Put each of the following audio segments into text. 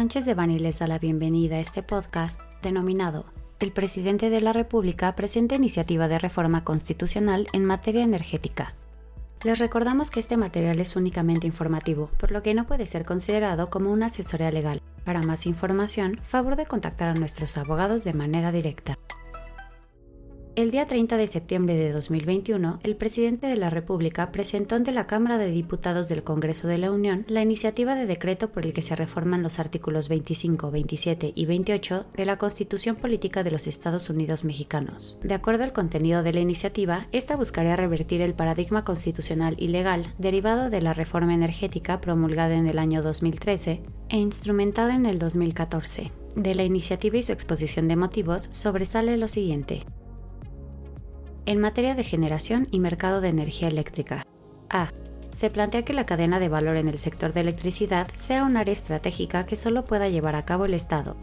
Sánchez de Bani les da la bienvenida a este podcast denominado El presidente de la República presenta iniciativa de reforma constitucional en materia energética. Les recordamos que este material es únicamente informativo, por lo que no puede ser considerado como una asesoría legal. Para más información, favor de contactar a nuestros abogados de manera directa. El día 30 de septiembre de 2021, el presidente de la República presentó ante la Cámara de Diputados del Congreso de la Unión la iniciativa de decreto por el que se reforman los artículos 25, 27 y 28 de la Constitución Política de los Estados Unidos Mexicanos. De acuerdo al contenido de la iniciativa, esta buscaría revertir el paradigma constitucional y legal derivado de la reforma energética promulgada en el año 2013 e instrumentada en el 2014. De la iniciativa y su exposición de motivos sobresale lo siguiente en materia de generación y mercado de energía eléctrica. A. Se plantea que la cadena de valor en el sector de electricidad sea un área estratégica que solo pueda llevar a cabo el Estado,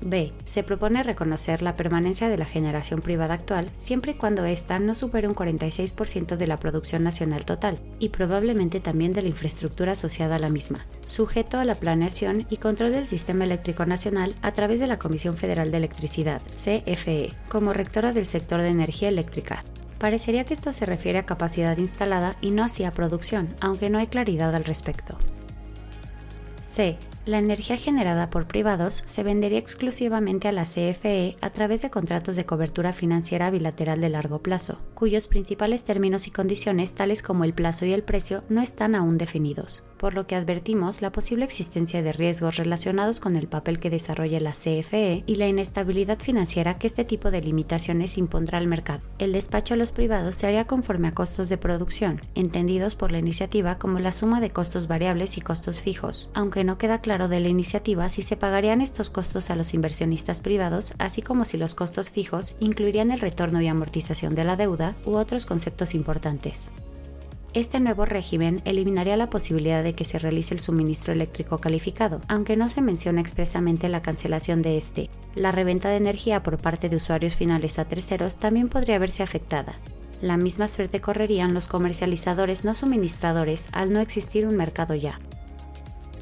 B. Se propone reconocer la permanencia de la generación privada actual siempre y cuando ésta no supere un 46% de la producción nacional total y probablemente también de la infraestructura asociada a la misma, sujeto a la planeación y control del sistema eléctrico nacional a través de la Comisión Federal de Electricidad, CFE, como rectora del sector de energía eléctrica. Parecería que esto se refiere a capacidad instalada y no hacia producción, aunque no hay claridad al respecto. C la energía generada por privados se vendería exclusivamente a la CFE a través de contratos de cobertura financiera bilateral de largo plazo, cuyos principales términos y condiciones, tales como el plazo y el precio, no están aún definidos, por lo que advertimos la posible existencia de riesgos relacionados con el papel que desarrolla la CFE y la inestabilidad financiera que este tipo de limitaciones impondrá al mercado. El despacho a los privados se haría conforme a costos de producción, entendidos por la iniciativa como la suma de costos variables y costos fijos, aunque no queda claro de la iniciativa si se pagarían estos costos a los inversionistas privados, así como si los costos fijos incluirían el retorno y amortización de la deuda u otros conceptos importantes. Este nuevo régimen eliminaría la posibilidad de que se realice el suministro eléctrico calificado, aunque no se menciona expresamente la cancelación de este. La reventa de energía por parte de usuarios finales a terceros también podría verse afectada. La misma suerte correrían los comercializadores no suministradores al no existir un mercado ya.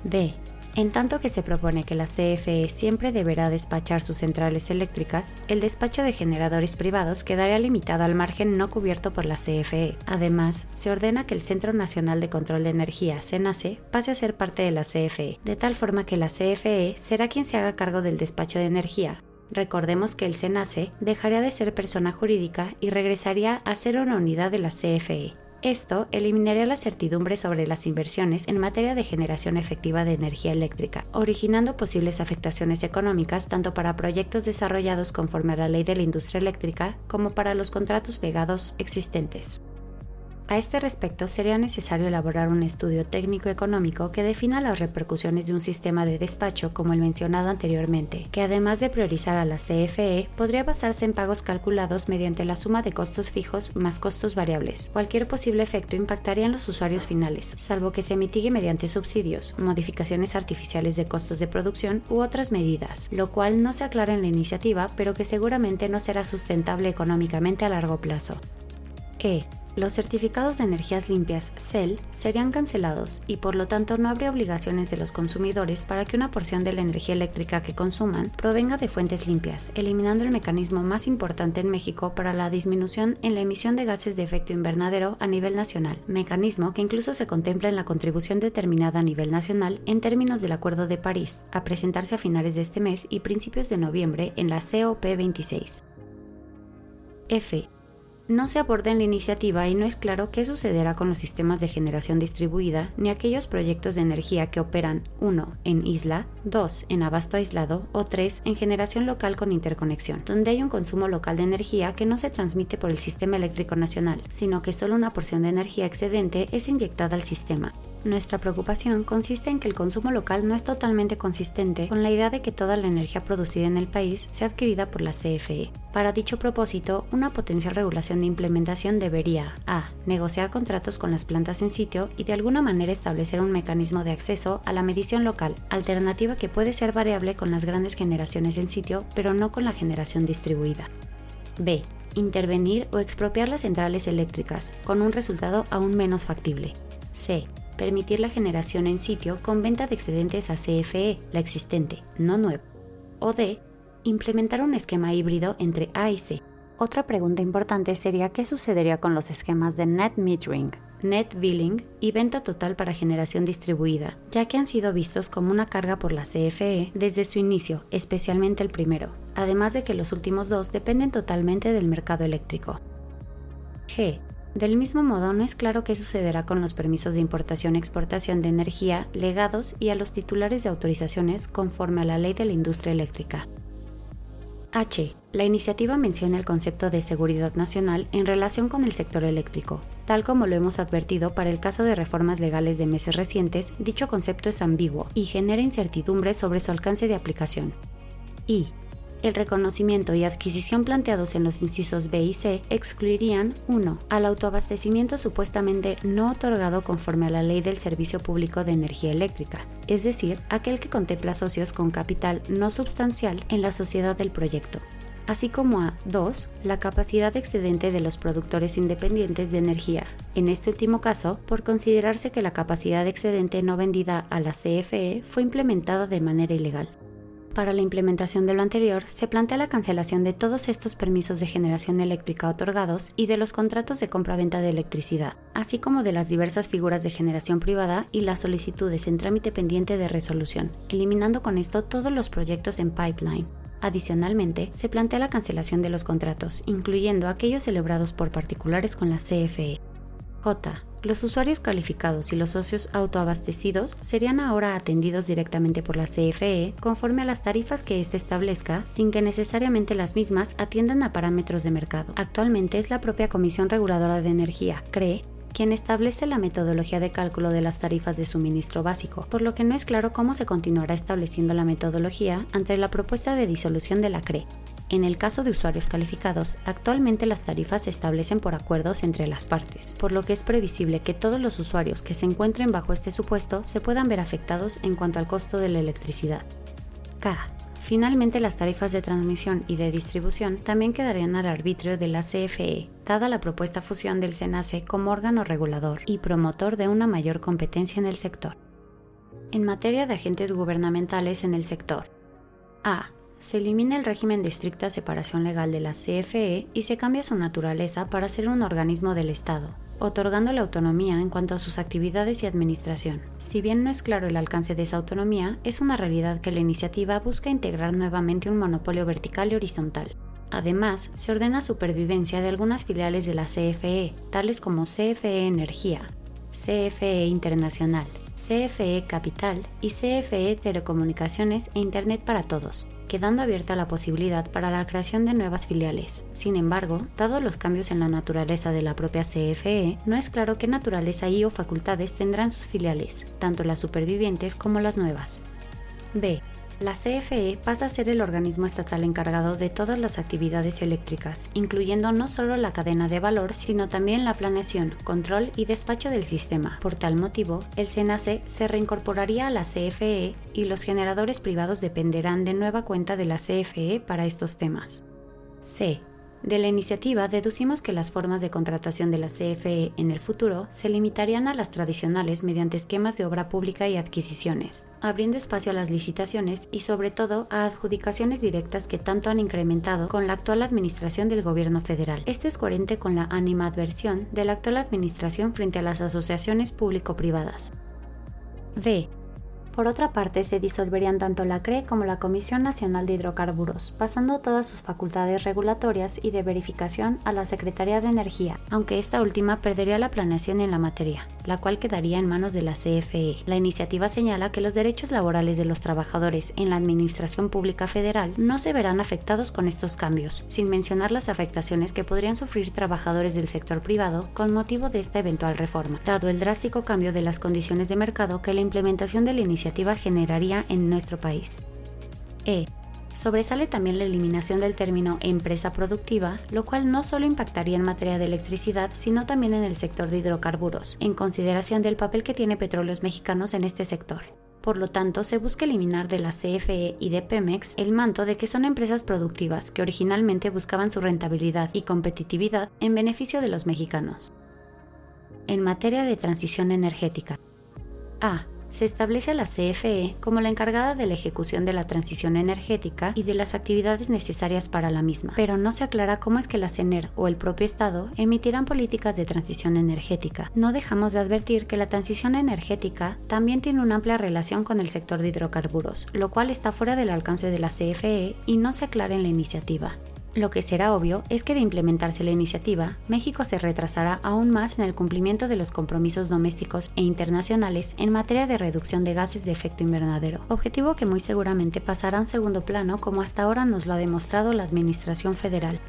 D. En tanto que se propone que la CFE siempre deberá despachar sus centrales eléctricas, el despacho de generadores privados quedaría limitado al margen no cubierto por la CFE. Además, se ordena que el Centro Nacional de Control de Energía, CENACE, pase a ser parte de la CFE, de tal forma que la CFE será quien se haga cargo del despacho de energía, Recordemos que el CENACE dejaría de ser persona jurídica y regresaría a ser una unidad de la CFE. Esto eliminaría la certidumbre sobre las inversiones en materia de generación efectiva de energía eléctrica, originando posibles afectaciones económicas tanto para proyectos desarrollados conforme a la ley de la industria eléctrica como para los contratos legados existentes. A este respecto, sería necesario elaborar un estudio técnico-económico que defina las repercusiones de un sistema de despacho como el mencionado anteriormente, que además de priorizar a la CFE, podría basarse en pagos calculados mediante la suma de costos fijos más costos variables. Cualquier posible efecto impactaría en los usuarios finales, salvo que se mitigue mediante subsidios, modificaciones artificiales de costos de producción u otras medidas, lo cual no se aclara en la iniciativa, pero que seguramente no será sustentable económicamente a largo plazo. E los certificados de energías limpias CEL serían cancelados y por lo tanto no habría obligaciones de los consumidores para que una porción de la energía eléctrica que consuman provenga de fuentes limpias, eliminando el mecanismo más importante en México para la disminución en la emisión de gases de efecto invernadero a nivel nacional, mecanismo que incluso se contempla en la contribución determinada a nivel nacional en términos del Acuerdo de París, a presentarse a finales de este mes y principios de noviembre en la COP26. F no se aborda en la iniciativa y no es claro qué sucederá con los sistemas de generación distribuida ni aquellos proyectos de energía que operan 1. en isla, 2. en abasto aislado o 3. en generación local con interconexión, donde hay un consumo local de energía que no se transmite por el sistema eléctrico nacional, sino que solo una porción de energía excedente es inyectada al sistema. Nuestra preocupación consiste en que el consumo local no es totalmente consistente con la idea de que toda la energía producida en el país sea adquirida por la CFE. Para dicho propósito, una potencial regulación de implementación debería a. negociar contratos con las plantas en sitio y de alguna manera establecer un mecanismo de acceso a la medición local, alternativa que puede ser variable con las grandes generaciones en sitio, pero no con la generación distribuida. b. intervenir o expropiar las centrales eléctricas, con un resultado aún menos factible. c permitir la generación en sitio con venta de excedentes a CFE, la existente, no nueva. O D. Implementar un esquema híbrido entre A y C. Otra pregunta importante sería qué sucedería con los esquemas de net metering, net billing y venta total para generación distribuida, ya que han sido vistos como una carga por la CFE desde su inicio, especialmente el primero, además de que los últimos dos dependen totalmente del mercado eléctrico. G. Del mismo modo, no es claro qué sucederá con los permisos de importación-exportación de energía legados y a los titulares de autorizaciones conforme a la ley de la industria eléctrica. H. La iniciativa menciona el concepto de seguridad nacional en relación con el sector eléctrico. Tal como lo hemos advertido para el caso de reformas legales de meses recientes, dicho concepto es ambiguo y genera incertidumbre sobre su alcance de aplicación. I el reconocimiento y adquisición planteados en los incisos B y C excluirían 1. al autoabastecimiento supuestamente no otorgado conforme a la Ley del Servicio Público de Energía Eléctrica, es decir, aquel que contempla socios con capital no substancial en la sociedad del proyecto así como a 2. la capacidad excedente de los productores independientes de energía, en este último caso, por considerarse que la capacidad excedente no vendida a la CFE fue implementada de manera ilegal. Para la implementación de lo anterior, se plantea la cancelación de todos estos permisos de generación eléctrica otorgados y de los contratos de compra-venta de electricidad, así como de las diversas figuras de generación privada y las solicitudes en trámite pendiente de resolución, eliminando con esto todos los proyectos en pipeline. Adicionalmente, se plantea la cancelación de los contratos, incluyendo aquellos celebrados por particulares con la CFE. J. Los usuarios calificados y los socios autoabastecidos serían ahora atendidos directamente por la CFE conforme a las tarifas que éste establezca, sin que necesariamente las mismas atiendan a parámetros de mercado. Actualmente es la propia Comisión Reguladora de Energía, CRE, quien establece la metodología de cálculo de las tarifas de suministro básico, por lo que no es claro cómo se continuará estableciendo la metodología ante la propuesta de disolución de la CRE. En el caso de usuarios calificados, actualmente las tarifas se establecen por acuerdos entre las partes, por lo que es previsible que todos los usuarios que se encuentren bajo este supuesto se puedan ver afectados en cuanto al costo de la electricidad. K. Finalmente, las tarifas de transmisión y de distribución también quedarían al arbitrio de la CFE, dada la propuesta fusión del SENACE como órgano regulador y promotor de una mayor competencia en el sector. En materia de agentes gubernamentales en el sector. A se elimina el régimen de estricta separación legal de la CFE y se cambia su naturaleza para ser un organismo del Estado, otorgando la autonomía en cuanto a sus actividades y administración. Si bien no es claro el alcance de esa autonomía, es una realidad que la iniciativa busca integrar nuevamente un monopolio vertical y horizontal. Además, se ordena supervivencia de algunas filiales de la CFE, tales como CFE Energía, CFE Internacional, CFE Capital y CFE Telecomunicaciones e Internet para Todos, quedando abierta la posibilidad para la creación de nuevas filiales. Sin embargo, dado los cambios en la naturaleza de la propia CFE, no es claro qué naturaleza y o facultades tendrán sus filiales, tanto las supervivientes como las nuevas. B la CFE pasa a ser el organismo estatal encargado de todas las actividades eléctricas, incluyendo no solo la cadena de valor, sino también la planeación, control y despacho del sistema. Por tal motivo, el SENACE se reincorporaría a la CFE y los generadores privados dependerán de nueva cuenta de la CFE para estos temas. C. De la iniciativa deducimos que las formas de contratación de la CFE en el futuro se limitarían a las tradicionales mediante esquemas de obra pública y adquisiciones, abriendo espacio a las licitaciones y sobre todo a adjudicaciones directas que tanto han incrementado con la actual administración del gobierno federal. Esto es coherente con la animadversión de la actual administración frente a las asociaciones público-privadas. D. Por otra parte, se disolverían tanto la CRE como la Comisión Nacional de Hidrocarburos, pasando todas sus facultades regulatorias y de verificación a la Secretaría de Energía, aunque esta última perdería la planeación en la materia, la cual quedaría en manos de la CFE. La iniciativa señala que los derechos laborales de los trabajadores en la Administración Pública Federal no se verán afectados con estos cambios, sin mencionar las afectaciones que podrían sufrir trabajadores del sector privado con motivo de esta eventual reforma, dado el drástico cambio de las condiciones de mercado que la implementación de la iniciativa generaría en nuestro país. E. Sobresale también la eliminación del término empresa productiva, lo cual no solo impactaría en materia de electricidad, sino también en el sector de hidrocarburos, en consideración del papel que tiene Petróleos Mexicanos en este sector. Por lo tanto, se busca eliminar de la CFE y de Pemex el manto de que son empresas productivas que originalmente buscaban su rentabilidad y competitividad en beneficio de los mexicanos. En materia de transición energética, A se establece a la CFE como la encargada de la ejecución de la transición energética y de las actividades necesarias para la misma, pero no se aclara cómo es que la CENER o el propio Estado emitirán políticas de transición energética. No dejamos de advertir que la transición energética también tiene una amplia relación con el sector de hidrocarburos, lo cual está fuera del alcance de la CFE y no se aclara en la iniciativa. Lo que será obvio es que de implementarse la iniciativa, México se retrasará aún más en el cumplimiento de los compromisos domésticos e internacionales en materia de reducción de gases de efecto invernadero, objetivo que muy seguramente pasará a un segundo plano como hasta ahora nos lo ha demostrado la Administración Federal.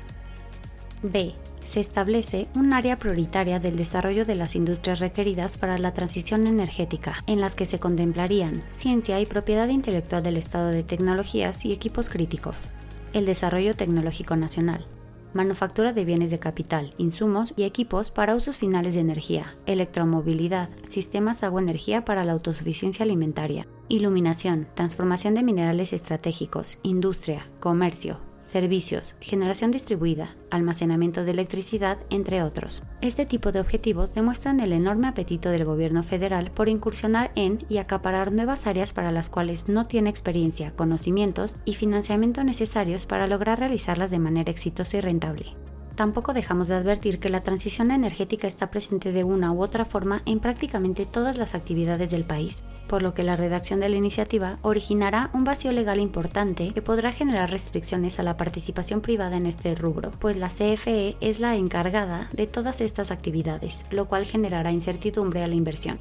B. Se establece un área prioritaria del desarrollo de las industrias requeridas para la transición energética, en las que se contemplarían ciencia y propiedad intelectual del estado de tecnologías y equipos críticos, el desarrollo tecnológico nacional, manufactura de bienes de capital, insumos y equipos para usos finales de energía, electromovilidad, sistemas agua-energía para la autosuficiencia alimentaria, iluminación, transformación de minerales estratégicos, industria, comercio, servicios, generación distribuida, almacenamiento de electricidad, entre otros. Este tipo de objetivos demuestran el enorme apetito del gobierno federal por incursionar en y acaparar nuevas áreas para las cuales no tiene experiencia, conocimientos y financiamiento necesarios para lograr realizarlas de manera exitosa y rentable tampoco dejamos de advertir que la transición energética está presente de una u otra forma en prácticamente todas las actividades del país, por lo que la redacción de la iniciativa originará un vacío legal importante que podrá generar restricciones a la participación privada en este rubro, pues la CFE es la encargada de todas estas actividades, lo cual generará incertidumbre a la inversión.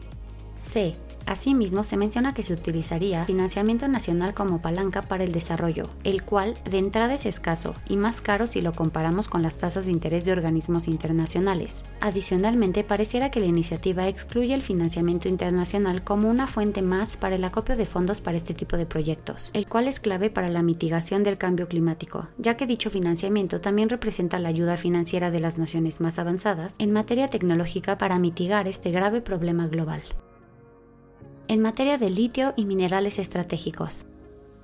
C. Asimismo, se menciona que se utilizaría financiamiento nacional como palanca para el desarrollo, el cual de entrada es escaso y más caro si lo comparamos con las tasas de interés de organismos internacionales. Adicionalmente, pareciera que la iniciativa excluye el financiamiento internacional como una fuente más para el acopio de fondos para este tipo de proyectos, el cual es clave para la mitigación del cambio climático, ya que dicho financiamiento también representa la ayuda financiera de las naciones más avanzadas en materia tecnológica para mitigar este grave problema global en materia de litio y minerales estratégicos.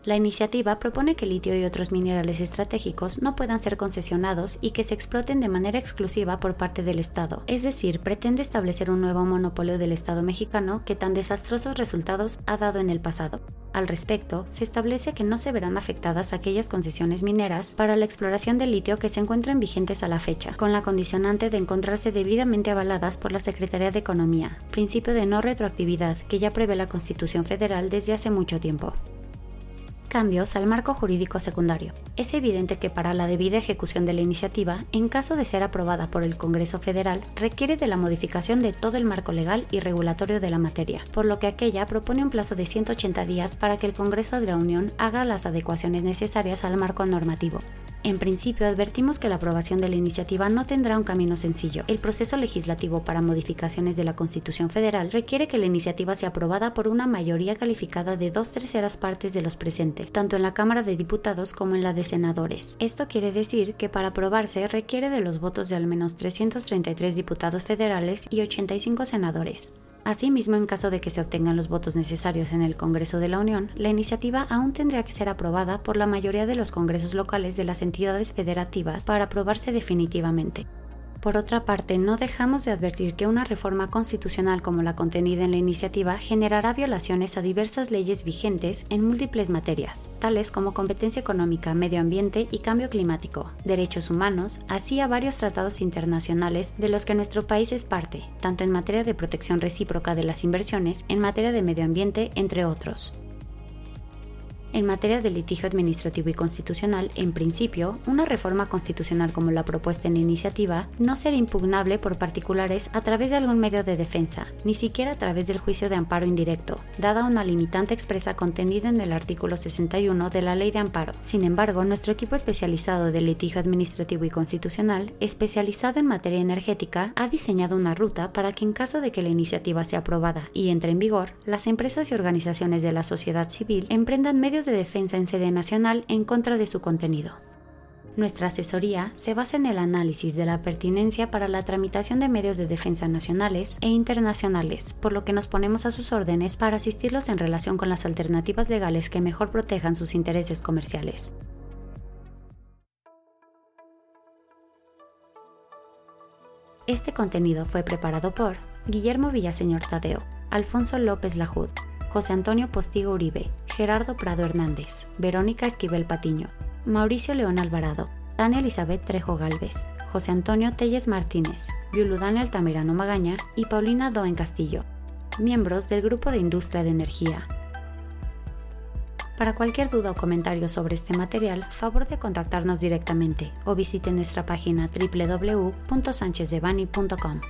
La iniciativa propone que litio y otros minerales estratégicos no puedan ser concesionados y que se exploten de manera exclusiva por parte del Estado, es decir, pretende establecer un nuevo monopolio del Estado mexicano que tan desastrosos resultados ha dado en el pasado. Al respecto, se establece que no se verán afectadas aquellas concesiones mineras para la exploración del litio que se encuentran vigentes a la fecha, con la condicionante de encontrarse debidamente avaladas por la Secretaría de Economía, principio de no retroactividad que ya prevé la Constitución Federal desde hace mucho tiempo cambios al marco jurídico secundario. Es evidente que para la debida ejecución de la iniciativa, en caso de ser aprobada por el Congreso Federal, requiere de la modificación de todo el marco legal y regulatorio de la materia, por lo que aquella propone un plazo de 180 días para que el Congreso de la Unión haga las adecuaciones necesarias al marco normativo. En principio, advertimos que la aprobación de la iniciativa no tendrá un camino sencillo. El proceso legislativo para modificaciones de la Constitución Federal requiere que la iniciativa sea aprobada por una mayoría calificada de dos terceras partes de los presentes, tanto en la Cámara de Diputados como en la de Senadores. Esto quiere decir que para aprobarse requiere de los votos de al menos 333 diputados federales y 85 senadores. Asimismo, en caso de que se obtengan los votos necesarios en el Congreso de la Unión, la iniciativa aún tendría que ser aprobada por la mayoría de los congresos locales de las entidades federativas para aprobarse definitivamente. Por otra parte, no dejamos de advertir que una reforma constitucional como la contenida en la iniciativa generará violaciones a diversas leyes vigentes en múltiples materias, tales como competencia económica, medio ambiente y cambio climático, derechos humanos, así a varios tratados internacionales de los que nuestro país es parte, tanto en materia de protección recíproca de las inversiones, en materia de medio ambiente, entre otros. En materia de litigio administrativo y constitucional, en principio, una reforma constitucional como la propuesta en la iniciativa no será impugnable por particulares a través de algún medio de defensa, ni siquiera a través del juicio de amparo indirecto, dada una limitante expresa contenida en el artículo 61 de la Ley de Amparo. Sin embargo, nuestro equipo especializado de litigio administrativo y constitucional, especializado en materia energética, ha diseñado una ruta para que en caso de que la iniciativa sea aprobada y entre en vigor, las empresas y organizaciones de la sociedad civil emprendan de defensa en sede nacional en contra de su contenido. Nuestra asesoría se basa en el análisis de la pertinencia para la tramitación de medios de defensa nacionales e internacionales, por lo que nos ponemos a sus órdenes para asistirlos en relación con las alternativas legales que mejor protejan sus intereses comerciales. Este contenido fue preparado por Guillermo Villaseñor Tadeo Alfonso López Lajud, José Antonio Postigo Uribe, Gerardo Prado Hernández, Verónica Esquivel Patiño, Mauricio León Alvarado, Tania Elizabeth Trejo Galvez, José Antonio Telles Martínez, Viuludán Altamirano Magaña y Paulina Doen Castillo, miembros del Grupo de Industria de Energía. Para cualquier duda o comentario sobre este material, favor de contactarnos directamente o visite nuestra página www.sanchezdevani.com.